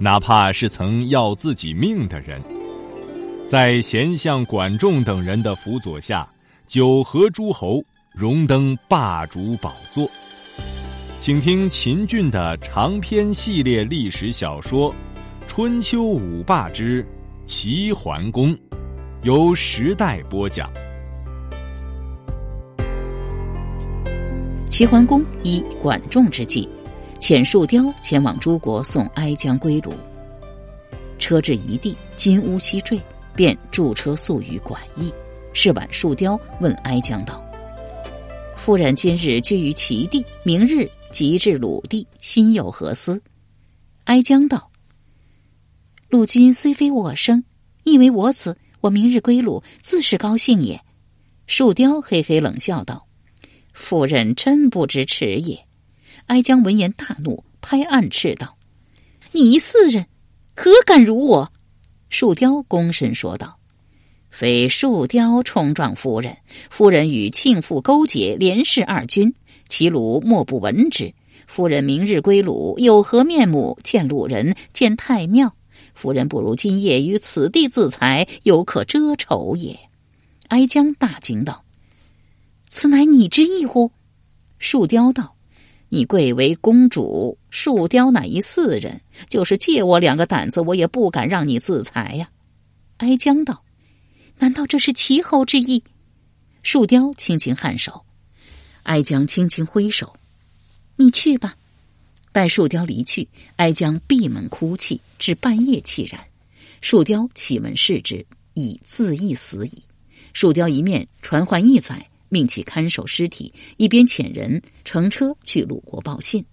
哪怕是曾要自己命的人，在贤相管仲等人的辅佐下，九合诸侯，荣登霸主宝座。请听秦俊的长篇系列历史小说《春秋五霸之齐桓公》，由时代播讲。齐桓公以管仲之计。遣树雕前往诸国送哀姜归鲁，车至一地，金乌西坠，便驻车宿于馆驿。是晚，树雕问哀姜道：“夫人今日居于齐地，明日即至鲁地，心有何思？”哀姜道：“鲁君虽非我生，亦为我子，我明日归鲁，自是高兴也。”树雕嘿嘿冷笑道：“夫人真不知耻也。”哀姜闻言大怒，拍案斥道：“你一弑人，何敢辱我？”树雕躬身说道：“非树雕冲撞夫人，夫人与庆父勾结，连弑二君，齐鲁莫不闻之。夫人明日归鲁，有何面目见鲁人，见太庙？夫人不如今夜于此地自裁，犹可遮丑也。”哀姜大惊道：“此乃你之意乎？”树雕道。你贵为公主，树雕乃一四人，就是借我两个胆子，我也不敢让你自裁呀。哀姜道：“难道这是齐侯之意？”树雕轻轻颔首，哀姜轻轻挥手：“你去吧。”待树雕离去，哀姜闭门哭泣，至半夜凄然。树雕启门视之，已自缢死矣。树雕一面传唤义载。命其看守尸体，一边遣人乘车去鲁国报信。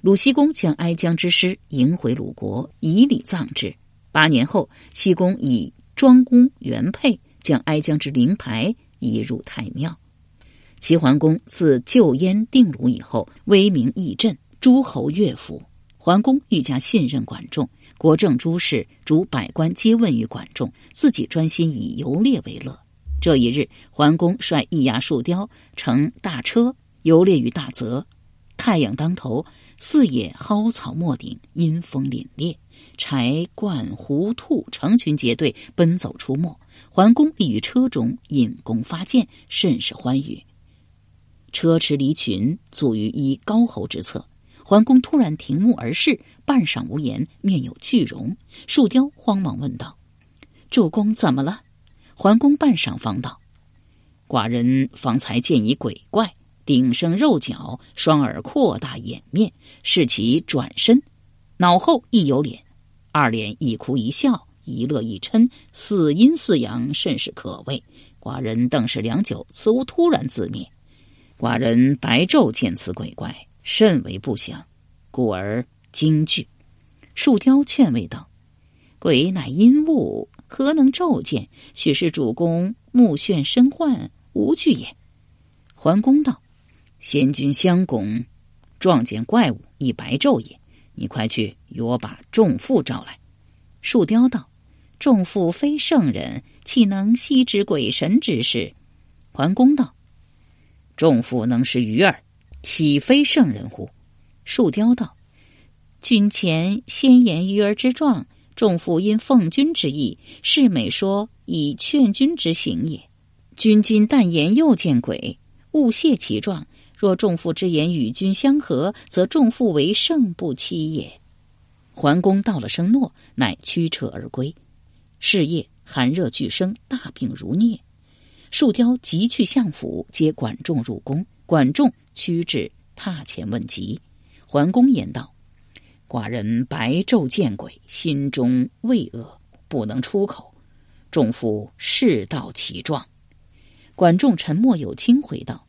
鲁僖公将哀姜之尸迎回鲁国，以礼葬之。八年后，僖公以庄公原配将哀姜之灵牌移入太庙。齐桓公自救燕定鲁以后，威名益振，诸侯乐服。桓公愈加信任管仲，国政诸事，主百官皆问于管仲，自己专心以游猎为乐。这一日，桓公率易牙树雕乘大车游猎于大泽，太阳当头，四野蒿草没顶，阴风凛冽，柴鹳狐兔成群结队奔走出没。桓公立于车中引弓发箭，甚是欢愉。车驰离群，阻于一高侯之侧。桓公突然停目而视，半晌无言，面有惧容。树雕慌忙问道：“主公怎么了？”桓公半晌方道：“寡人方才见一鬼怪，顶生肉角，双耳扩大，掩面，视其转身，脑后亦有脸，二脸一哭一笑，一乐一嗔，似阴似阳，甚是可畏。寡人瞪视良久，此物突然自灭。寡人白昼见此鬼怪，甚为不祥，故而惊惧。”树雕劝慰道：“鬼乃阴物。”何能骤见？许是主公目眩身患，无惧也。桓公道：“先君相公撞见怪物，亦白昼也。你快去与我把仲父召来。”树雕道：“仲父非圣人，岂能悉知鬼神之事？”桓公道：“仲父能识鱼儿，岂非圣人乎？”树雕道：“君前先言鱼儿之状。”仲父因奉君之意，是美说以劝君之行也。君今但言又见鬼，勿泄其状。若仲父之言与君相合，则仲父为圣不欺也。桓公道了声诺，乃驱车而归。是夜寒热俱生，大病如疟。树雕急去相府，接管仲入宫。管仲驱至榻前问疾。桓公言道。寡人白昼见鬼，心中畏恶，不能出口。众夫世道其状。管仲沉默有轻，回道：“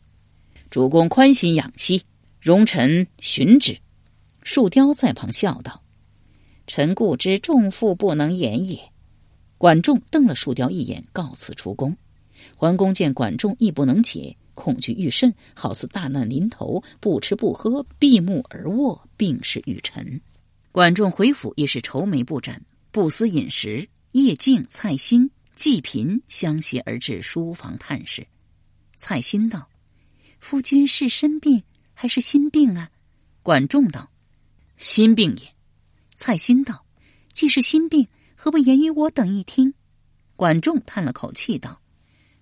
主公宽心养息，容臣寻之。”树雕在旁笑道：“臣故知众父不能言也。管仲瞪了树雕一眼，告辞出宫。桓公见管仲亦不能解，恐惧愈甚，好似大难临头，不吃不喝，闭目而卧，病逝于臣。管仲回府亦是愁眉不展，不思饮食。叶静、蔡新、季嫔相携而至书房探视。蔡新道：“夫君是身病还是心病啊？”管仲道：“心病也。”蔡新道：“既是心病，何不言于我等一听？”管仲叹了口气道：“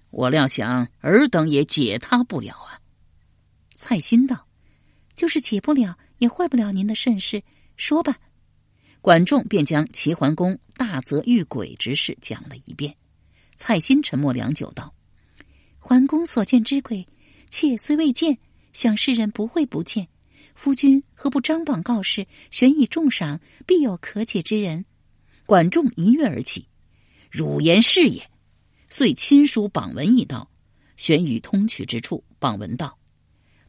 我料想尔等也解他不了啊。”蔡新道：“就是解不了，也坏不了您的甚事。说吧。”管仲便将齐桓公大泽遇鬼之事讲了一遍。蔡新沉默良久，道：“桓公所见之鬼，妾虽未见，想世人不会不见。夫君何不张榜告示，悬以重赏，必有可解之人。”管仲一跃而起：“汝言是也。”遂亲书榜文一道，悬于通衢之处。榜文道。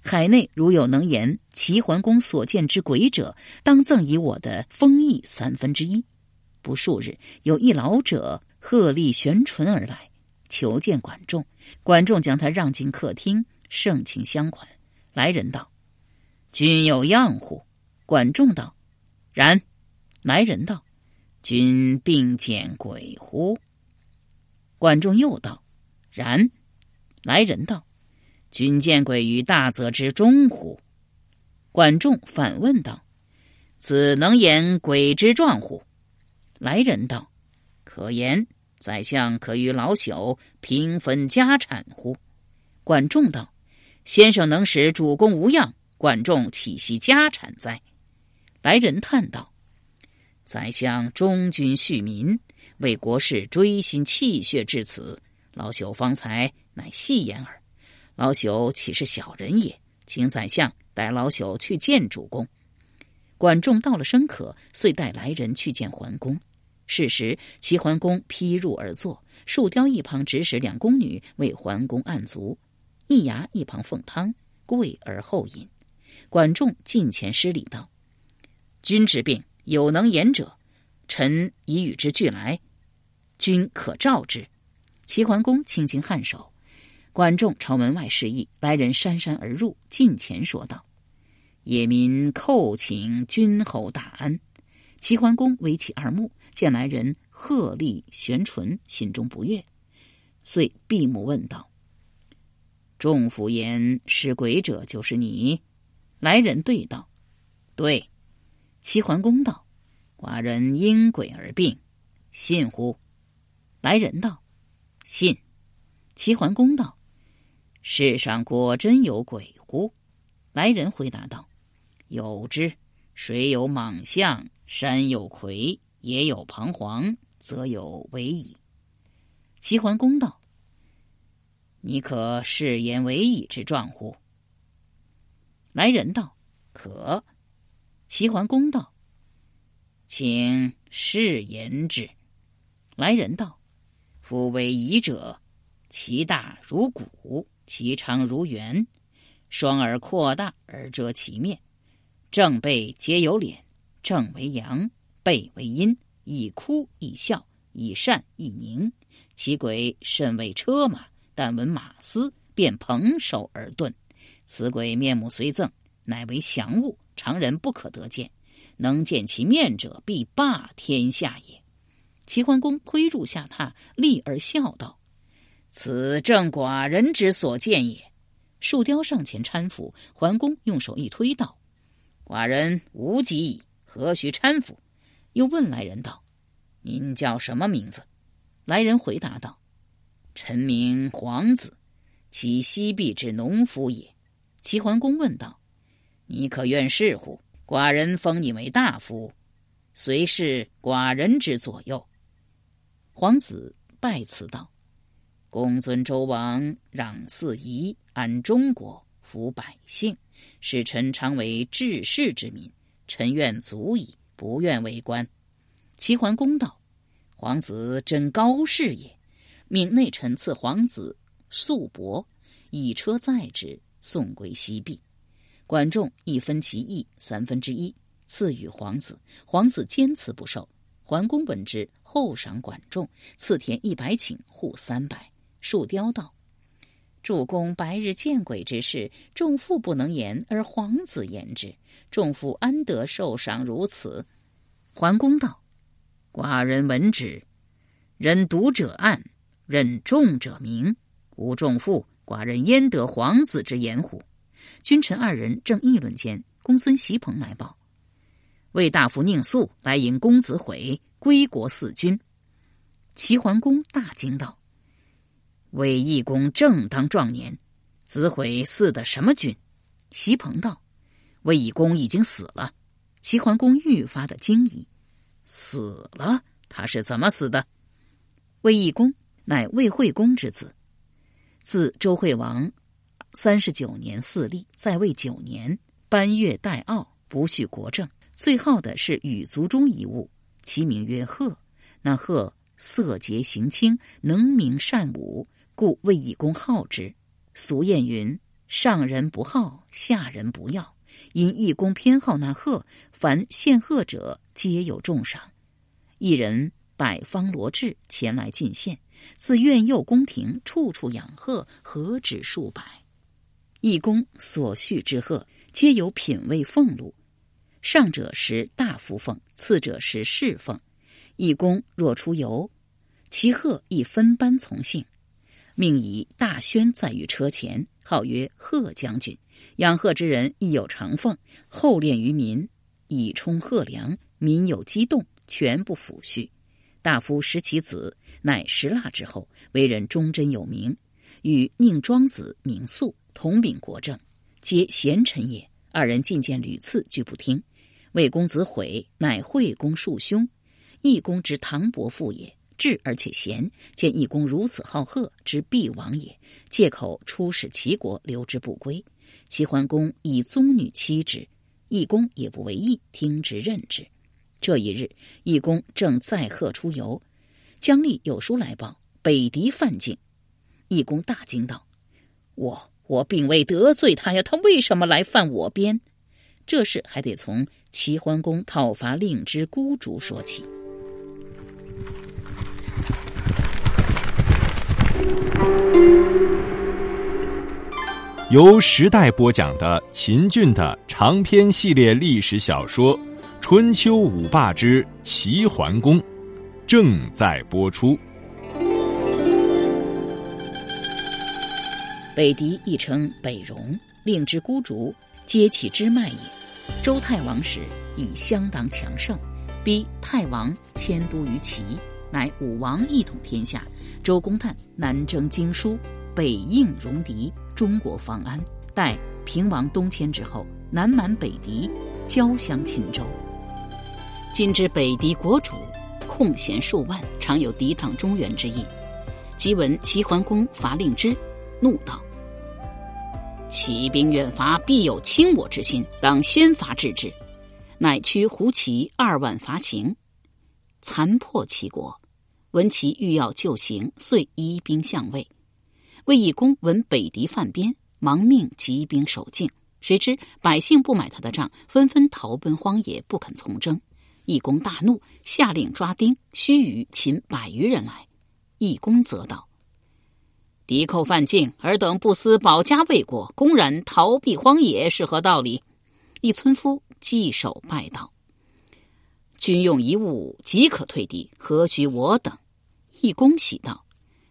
海内如有能言齐桓公所见之鬼者，当赠以我的封邑三分之一。不数日，有一老者鹤立悬唇而来，求见管仲。管仲将他让进客厅，盛情相款。来人道：“君有恙乎？”管仲道：“然。”来人道：“君并见鬼乎？”管仲又道：“然。”来人道。君见鬼于大泽之中乎？管仲反问道：“子能言鬼之状乎？”来人道：“可言。宰相可与老朽平分家产乎？”管仲道：“先生能使主公无恙，管仲岂惜家产哉？”来人叹道：“宰相忠君恤民，为国事锥心泣血至此，老朽方才乃戏言耳。”老朽岂是小人也？请宰相带老朽去见主公。管仲到了声可，遂带来人去见桓公。是时，齐桓公披褥而坐，树雕一旁指使两宫女为桓公按足，易牙一旁奉汤，跪而后饮。管仲近前施礼道：“君之病，有能言者，臣已与之俱来，君可召之。”齐桓公轻轻颔首。管仲朝门外示意，来人姗姗而入，近前说道：“野民叩请君侯大安。”齐桓公微起二目，见来人鹤立悬唇，心中不悦，遂闭目问道：“众府言是鬼者，就是你？”来人对道：“对。”齐桓公道：“寡人因鬼而病，信乎？”来人道：“信。”齐桓公道。世上果真有鬼乎？来人回答道：“有之。水有蟒象，山有魁，野有彷徨，则有为矣。”齐桓公道：“你可誓言为矣之状乎？”来人道：“可。”齐桓公道：“请誓言之。”来人道：“夫为夷者，其大如谷。”其长如圆，双耳扩大而遮其面，正背皆有脸。正为阳，背为阴，以哭以笑，以善以宁。其鬼甚为车马，但闻马嘶，便捧手而遁。此鬼面目虽憎，乃为祥物，常人不可得见。能见其面者，必霸天下也。齐桓公推入下榻，立而笑道。此正寡人之所见也。树雕上前搀扶，桓公用手一推道：“寡人无疾矣，何须搀扶？”又问来人道：“您叫什么名字？”来人回答道：“臣名黄子，其西壁之农夫也。”齐桓公问道：“你可愿事乎？寡人封你为大夫，随侍寡人之左右。”黄子拜辞道。公尊周王，攘四夷，安中国，抚百姓，使臣常为治世之民。臣愿足矣，不愿为官。齐桓公道：“皇子真高士也。”命内臣赐皇子素帛，以车载之，送归西壁。管仲一分其邑三分之一，赐予皇子。皇子坚持不受。桓公闻之，厚赏管仲，赐田一百顷，户三百。树雕道：“主公白日见鬼之事，众父不能言，而皇子言之，众父安得受赏如此？”桓公道：“寡人闻之，人独者暗，任众者明。无众父，寡人焉得皇子之言乎？”君臣二人正议论间，公孙袭鹏来报。魏大夫宁肃来迎公子悔归国四君，齐桓公大惊道：“魏懿公正当壮年，子悔嗣的什么君？”席鹏道：“魏懿公已经死了。”齐桓公愈发的惊疑：“死了？他是怎么死的？”魏懿公乃魏惠公之子，自周惠王三十九年嗣立，在位九年，班越代傲，不恤国政。最好的是羽族中一物，其名曰鹤。那鹤色洁形清，能鸣善舞，故魏懿公好之。俗谚云：“上人不好，下人不要。”因义公偏好那鹤，凡献鹤者皆有重赏。一人百方罗至前来进献，自院右宫廷处处养鹤，何止数百。义公所恤之鹤，皆有品位俸禄。上者是大夫俸，次者是侍奉。义公若出游，其鹤亦分班从幸，命以大宣载于车前，号曰贺将军。养鹤之人亦有长俸，厚敛于民，以充贺粮。民有激动，全不抚恤。大夫食其子，乃石蜡之后，为人忠贞有名，与宁庄子名宿同秉国政，皆贤臣也。二人进谏屡次，拒不听。魏公子悔，乃惠公庶兄，义公之堂伯父也，智而且贤。见义公如此好贺，之必亡也，借口出使齐国，留之不归。齐桓公以宗女妻之，义公也不为意，听之任之。这一日，义公正载贺出游，姜立有书来报，北狄犯境。义公大惊道：“我我并未得罪他呀，他为什么来犯我边？”这事还得从齐桓公讨伐令之孤竹说起。由时代播讲的秦俊的长篇系列历史小说《春秋五霸之齐桓公》正在播出。北狄亦称北戎，令之孤竹。皆其支脉也。周太王时已相当强盛，逼太王迁都于齐，乃武王一统天下。周公旦南征荆舒，北应戎狄，中国方安。待平王东迁之后，南蛮北狄，交相侵周。今之北狄国主，空闲数万，常有抵挡中原之意。即闻齐桓公伐令之，怒道。起兵远伐，必有侵我之心，当先伐制之。乃驱胡骑二万伐秦，残破齐国。闻其欲要救行，遂移兵向魏。魏懿公闻北敌犯边，忙命集兵守境。谁知百姓不买他的账，纷纷逃奔荒野，不肯从征。懿公大怒，下令抓丁，须臾擒百余人来。懿公则道。敌寇犯境，尔等不思保家卫国，公然逃避荒野，是何道理？一村夫稽首拜道：“军用一物即可退敌，何须我等？”义公喜道：“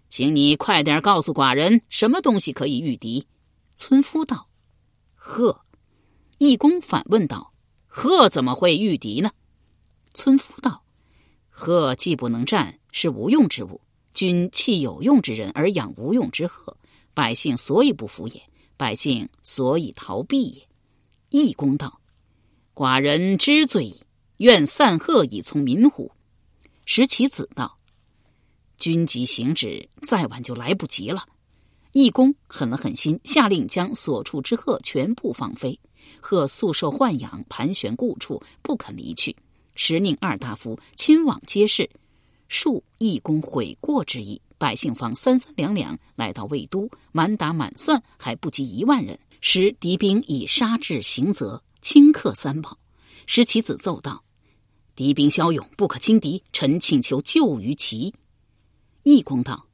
请你快点告诉寡人，什么东西可以御敌？”村夫道：“鹤。”义公反问道：“鹤怎么会御敌呢？”村夫道：“鹤既不能战，是无用之物。”君弃有用之人而养无用之鹤，百姓所以不服也，百姓所以逃避也。义公道：“寡人知罪矣，愿散鹤以从民乎？”时其子道：“军即行止，再晚就来不及了。”义公狠了狠心，下令将所处之鹤全部放飞。鹤素受豢养，盘旋故处，不肯离去。时宁二大夫亲往揭示。恕义公悔过之意，百姓方三三两两来到魏都，满打满算还不及一万人。时敌兵已杀至行泽，顷刻三宝。石其子奏道：“敌兵骁勇，不可轻敌，臣请求救于其。”义公道：“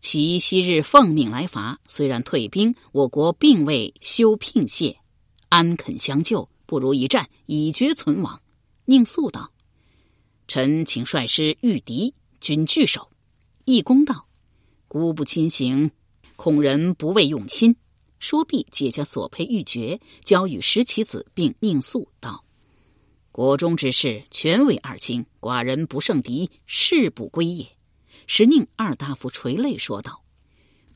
其昔日奉命来伐，虽然退兵，我国并未休聘谢，安肯相救？不如一战，以绝存亡。”宁肃道：“臣请率师御敌，军拒守。”义公道：“孤不亲行，恐人不畏用心。”说毕，解下所佩玉珏，交与石其子，并宁肃道：“国中之事，全为二卿，寡人不胜敌，誓不归也。”石宁二大夫垂泪说道：“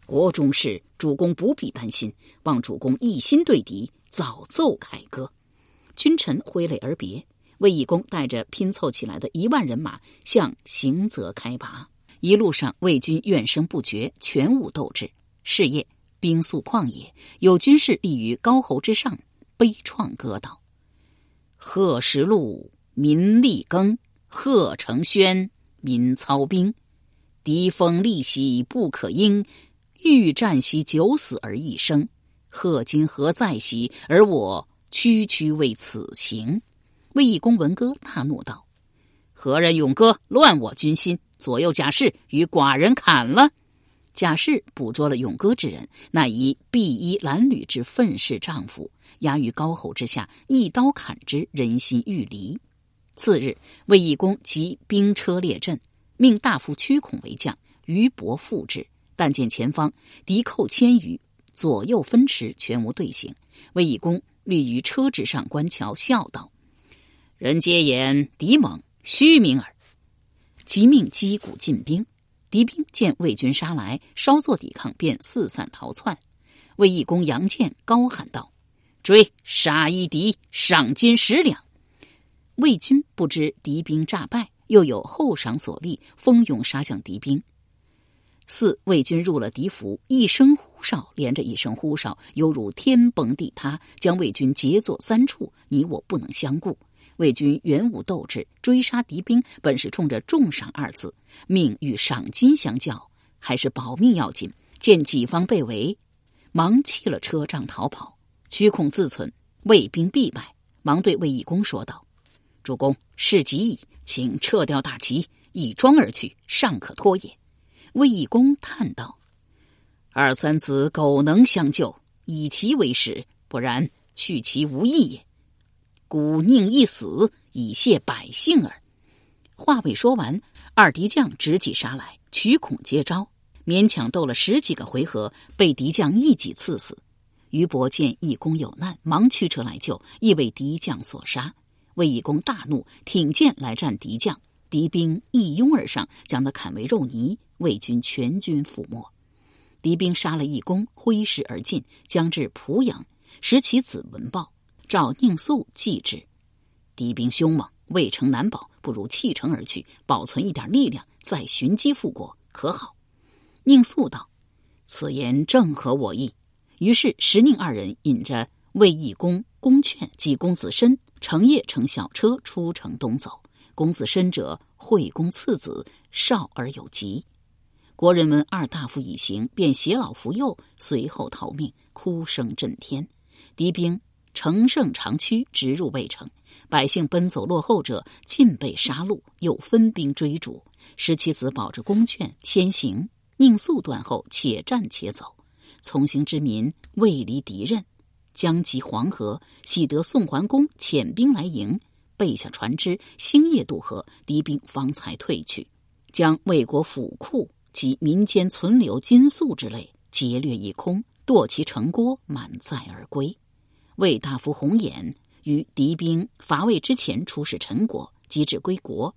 国中事，主公不必担心，望主公一心对敌，早奏凯歌。”君臣挥泪而别。魏义公带着拼凑起来的一万人马向行泽开拔。一路上，魏军怨声不绝，全无斗志。是夜。兵宿旷野，有军士立于高侯之上，悲怆歌道：“贺时路，民力耕；贺成轩，民操兵。敌锋利兮不可应，欲战兮九死而一生。贺今何在兮？而我区区为此行。”魏义公闻歌，大怒道：“何人勇歌，乱我军心？左右甲士与寡人砍了！”贾氏捕捉了勇歌之人，那一碧衣褴褛之愤世丈夫，压于高侯之下，一刀砍之，人心欲离。次日，魏义公即兵车列阵，命大夫屈孔为将，于伯副之。但见前方敌寇千余，左右分驰，全无队形。魏义公立于车之上观瞧，笑道：“人皆言敌猛，虚名耳。”即命击鼓进兵。敌兵见魏军杀来，稍作抵抗，便四散逃窜。魏义公杨建高喊道：“追！杀一敌，赏金十两。”魏军不知敌兵诈败，又有后赏所立，蜂拥杀向敌兵。四魏军入了敌府，一声呼哨连着一声呼哨，犹如天崩地塌，将魏军截作三处，你我不能相顾。魏军元武斗志，追杀敌兵本是冲着重赏二字，命与赏金相较，还是保命要紧。见己方被围，忙弃了车仗逃跑。屈孔自存魏兵必败，忙对魏义公说道：“主公，事急矣，请撤掉大旗，以庄而去，尚可拖也。”魏义公叹道：“二三子苟能相救，以其为食；不然，去其无益也。”孤宁一死，以谢百姓耳。话未说完，二敌将直戟杀来，取孔接招，勉强斗了十几个回合，被敌将一戟刺死。于伯见义公有难，忙驱车来救，亦为敌将所杀。魏义公大怒，挺剑来战敌将，敌兵一拥而上，将他砍为肉泥。魏军全军覆没。敌兵杀了义公，挥师而进，将至濮阳，时其子闻报。召宁肃继之，敌兵凶猛，魏城难保，不如弃城而去，保存一点力量，再寻机复国，可好？宁肃道：“此言正合我意。”于是石宁二人引着魏义公、公劝及公子申，乘夜乘小车出城东走。公子申者，惠公次子，少而有疾。国人闻二大夫已行，便携老扶幼，随后逃命，哭声震天。敌兵。乘胜长驱，直入魏城。百姓奔走落后者，尽被杀戮，又分兵追逐。十七子保着公劝先行，宁速断后，且战且走。从行之民未离敌人，将及黄河，喜得宋桓公遣兵来迎，备下船只，星夜渡河，敌兵方才退去，将魏国府库及民间存留金粟之类劫掠一空，堕其城郭，满载而归。魏大夫红眼于敌兵伐魏之前出使陈国，即至归国，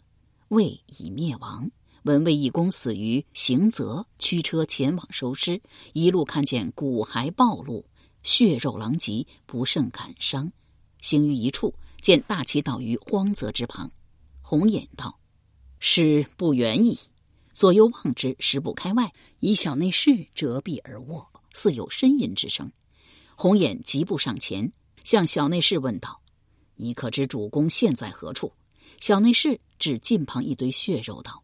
魏已灭亡。闻魏义公死于行泽，驱车前往收尸，一路看见骨骸暴露，血肉狼藉，不胜感伤。行于一处，见大旗倒于荒泽之旁，红眼道：“尸不远矣。”左右望之，十步开外，以小内侍折臂而卧，似有呻吟之声。红眼疾步上前，向小内侍问道：“你可知主公现在何处？”小内侍指近旁一堆血肉道：“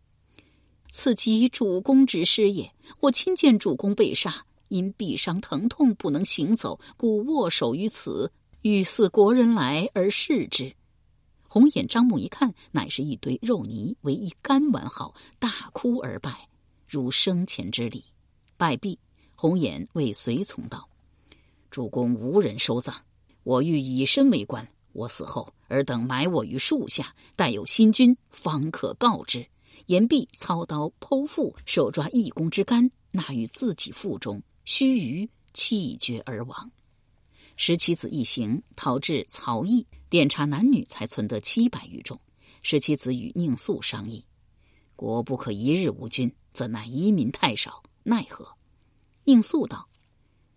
此即主公之师也。我亲见主公被杀，因臂伤疼痛不能行走，故握手于此，欲似国人来而视之。”红眼张目一看，乃是一堆肉泥，唯一干完好，大哭而拜，如生前之礼。拜毕，红眼谓随从道：“主公无人收葬，我欲以身为官。我死后，尔等埋我于树下，待有新君，方可告之。”言毕，操刀剖腹，手抓义公之肝，纳于自己腹中，须臾气绝而亡。石其子一行逃至曹邑，点查男女，才存得七百余众。石其子与宁肃商议：国不可一日无君，怎奈移民太少，奈何？宁肃道：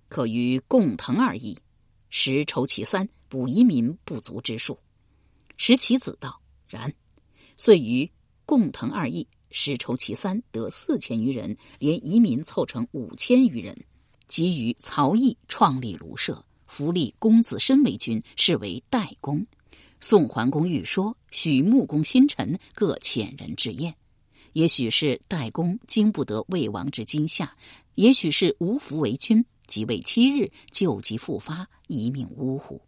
可与共腾二邑，实筹其三，补移民不足之数。石其子道：然。遂于。共腾二邑，十筹其三，得四千余人，连移民凑成五千余人。即于曹邑创立庐社，扶立公子申为君，是为代公。宋桓公欲说，许穆公新臣各遣人至宴。也许是代公经不得魏王之惊吓，也许是无福为君，即位七日，旧疾复发，一命呜呼。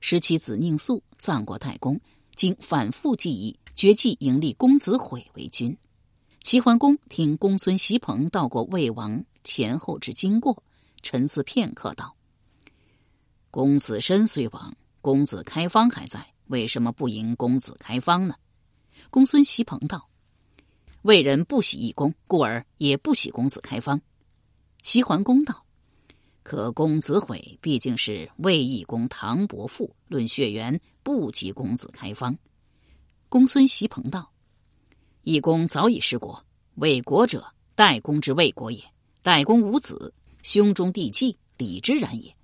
使其子宁肃葬过代公，经反复记忆。决计迎立公子毁为君。齐桓公听公孙袭彭道过魏王前后之经过，沉思片刻道：“公子申虽亡，公子开方还在，为什么不迎公子开方呢？”公孙袭彭道：“魏人不喜义公，故而也不喜公子开方。”齐桓公道：“可公子毁毕竟是魏义公唐伯父，论血缘不及公子开方。”公孙袭彭道：“义公早已失国，为国者，代公之魏国也。代公无子，兄中弟继，礼之然也。”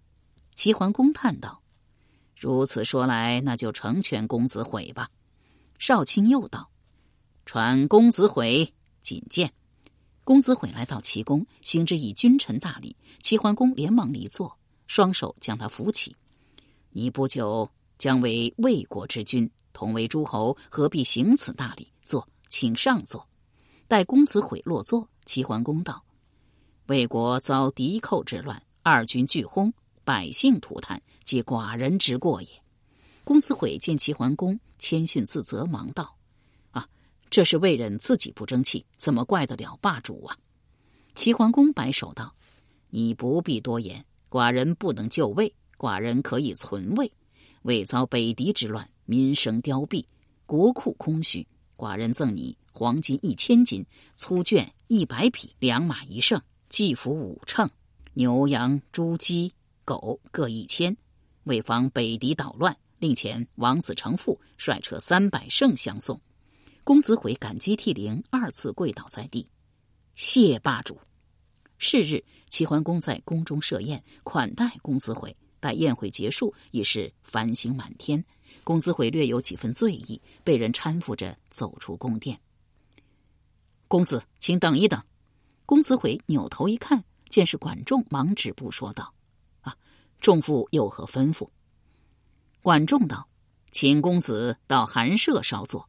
齐桓公叹道：“如此说来，那就成全公子毁吧。”少卿又道：“传公子毁觐见。”公子毁来到齐公，行之以君臣大礼。齐桓公连忙离座，双手将他扶起：“你不久将为魏国之君。”同为诸侯，何必行此大礼？坐，请上座。待公子毁落座，齐桓公道：“魏国遭敌寇之乱，二军俱轰，百姓涂炭，皆寡人之过也。”公子毁见齐桓公谦逊自责，忙道：“啊，这是魏人自己不争气，怎么怪得了霸主啊？”齐桓公摆手道：“你不必多言，寡人不能救魏，寡人可以存魏。魏遭北狄之乱。”民生凋敝，国库空虚。寡人赠你黄金一千斤，粗绢一百匹，良马一乘，祭服五乘，牛羊猪鸡狗各一千。为防北狄捣乱，令前王子成父率车三百乘相送。公子悔感激涕零，二次跪倒在地，谢霸主。是日，齐桓公在宫中设宴款待公子悔。待宴会结束，已是繁星满天。公子悔略有几分醉意，被人搀扶着走出宫殿。公子，请等一等。公子悔扭头一看，见是管仲，忙止步说道：“啊，仲父有何吩咐？”管仲道：“请公子到寒舍稍坐。”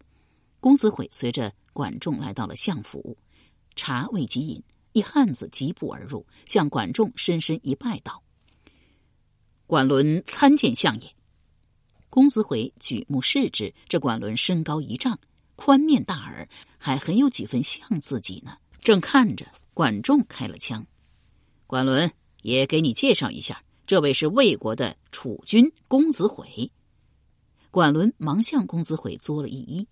公子悔随着管仲来到了相府，茶未及饮，一汉子疾步而入，向管仲深深一拜道：“管伦参见相爷。”公子悔举目视之，这管伦身高一丈，宽面大耳，还很有几分像自己呢。正看着，管仲开了枪。管伦也给你介绍一下，这位是魏国的楚君公子悔。管伦忙向公子悔作了一揖。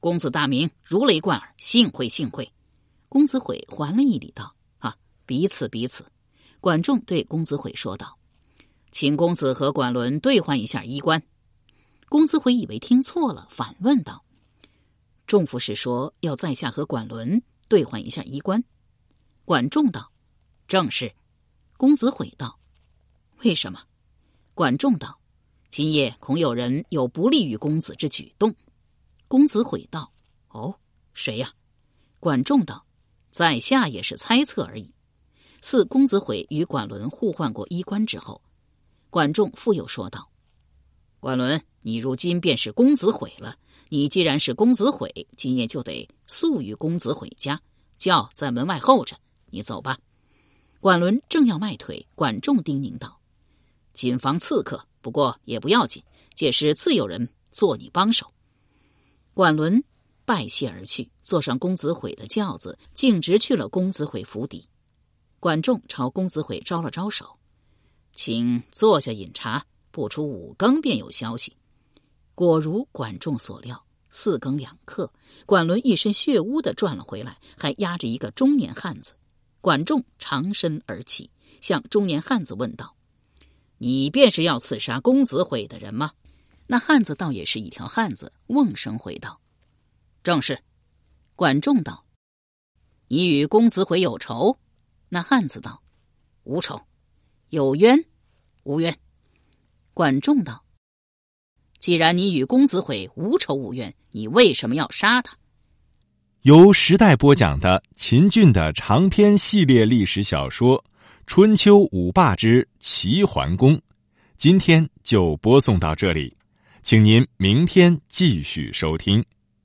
公子大名如雷贯耳，幸会幸会。公子悔还了一礼，道：“啊，彼此彼此。”管仲对公子悔说道。请公子和管伦兑换一下衣冠。公子悔以为听错了，反问道：“仲父是说要在下和管伦兑换一下衣冠？”管仲道：“正是。”公子悔道：“为什么？”管仲道：“今夜恐有人有不利于公子之举动。”公子悔道：“哦，谁呀？”管仲道：“在下也是猜测而已。”似公子悔与管伦互换过衣冠之后。管仲复又说道：“管伦，你如今便是公子悔了。你既然是公子悔，今夜就得宿于公子悔家，轿在门外候着。你走吧。”管伦正要迈腿，管仲叮咛道：“谨防刺客，不过也不要紧。届时自有人做你帮手。管伦拜谢而去，坐上公子悔的轿子，径直去了公子悔府邸。管仲朝公子悔招了招手，请坐下饮茶。不出五更便有消息。果如管仲所料，四更两刻，管伦一身血污的转了回来，还压着一个中年汉子。管仲长身而起，向中年汉子问道：“你便是要刺杀公子毁的人吗？”那汉子倒也是一条汉子，瓮声回道：“正是。”管仲道：“你与公子毁有仇？”那汉子道：“无仇。”有冤？无冤。管仲道：“既然你与公子悔无仇无怨，你为什么要杀他？”由时代播讲的秦俊的长篇系列历史小说《春秋五霸之齐桓公》，今天就播送到这里。请您明天继续收听。